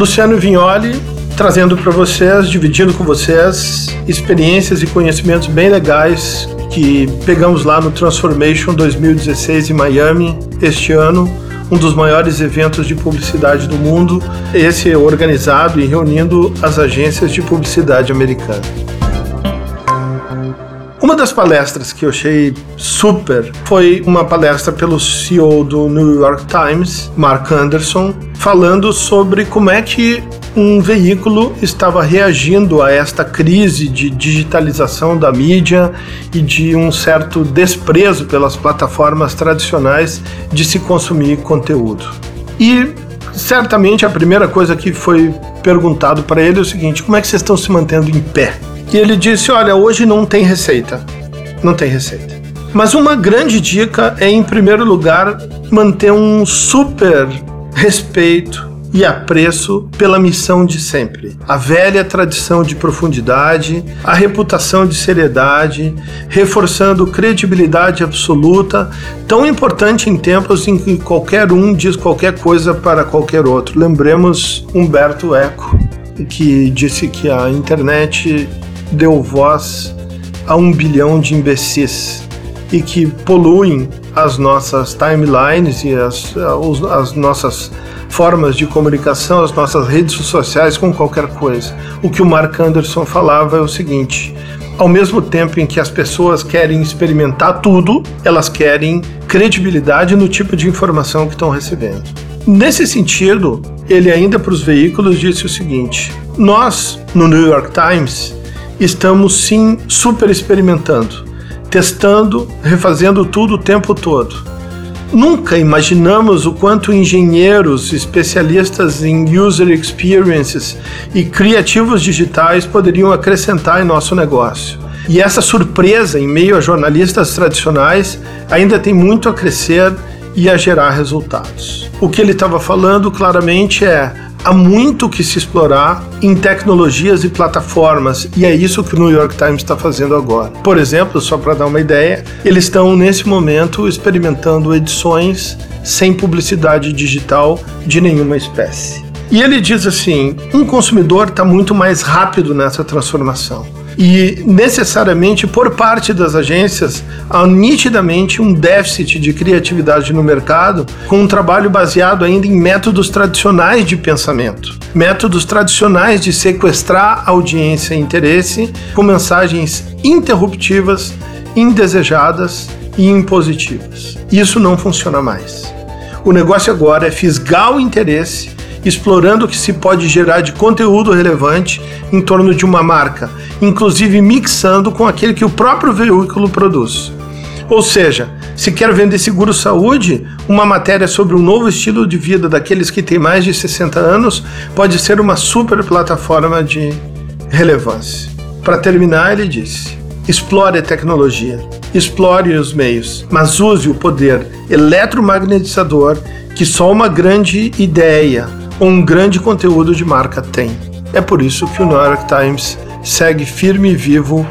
Luciano Vignoli trazendo para vocês, dividindo com vocês experiências e conhecimentos bem legais que pegamos lá no Transformation 2016 em Miami este ano, um dos maiores eventos de publicidade do mundo, esse organizado e reunindo as agências de publicidade americanas. Uma das palestras que eu achei super foi uma palestra pelo CEO do New York Times, Mark Anderson, falando sobre como é que um veículo estava reagindo a esta crise de digitalização da mídia e de um certo desprezo pelas plataformas tradicionais de se consumir conteúdo. E certamente a primeira coisa que foi perguntado para ele é o seguinte: como é que vocês estão se mantendo em pé? E ele disse: Olha, hoje não tem receita. Não tem receita. Mas uma grande dica é, em primeiro lugar, manter um super respeito e apreço pela missão de sempre. A velha tradição de profundidade, a reputação de seriedade, reforçando credibilidade absoluta, tão importante em tempos em que qualquer um diz qualquer coisa para qualquer outro. Lembremos Humberto Eco, que disse que a internet deu voz a um bilhão de imbecis e que poluem as nossas timelines e as, as nossas formas de comunicação, as nossas redes sociais com qualquer coisa. O que o Mark Anderson falava é o seguinte: ao mesmo tempo em que as pessoas querem experimentar tudo, elas querem credibilidade no tipo de informação que estão recebendo. Nesse sentido, ele ainda para os veículos disse o seguinte: nós, no New York Times, estamos sim super experimentando, testando, refazendo tudo o tempo todo. Nunca imaginamos o quanto engenheiros, especialistas em user experiences e criativos digitais poderiam acrescentar em nosso negócio. E essa surpresa em meio a jornalistas tradicionais ainda tem muito a crescer e a gerar resultados. O que ele estava falando claramente é há muito que se explorar em tecnologias e plataformas, e é isso que o New York Times está fazendo agora. Por exemplo, só para dar uma ideia, eles estão nesse momento experimentando edições sem publicidade digital de nenhuma espécie. E ele diz assim: um consumidor está muito mais rápido nessa transformação. E necessariamente por parte das agências há nitidamente um déficit de criatividade no mercado, com um trabalho baseado ainda em métodos tradicionais de pensamento, métodos tradicionais de sequestrar audiência e interesse com mensagens interruptivas, indesejadas e impositivas. Isso não funciona mais. O negócio agora é fisgar o interesse explorando o que se pode gerar de conteúdo relevante em torno de uma marca, inclusive mixando com aquele que o próprio veículo produz. Ou seja, se quer vender seguro saúde, uma matéria sobre um novo estilo de vida daqueles que têm mais de 60 anos pode ser uma super plataforma de relevância. Para terminar, ele disse: explore a tecnologia, explore os meios, mas use o poder eletromagnetizador que só uma grande ideia um grande conteúdo de marca tem. É por isso que o New York Times segue firme e vivo,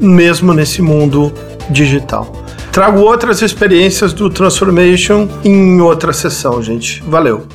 mesmo nesse mundo digital. Trago outras experiências do Transformation em outra sessão, gente. Valeu!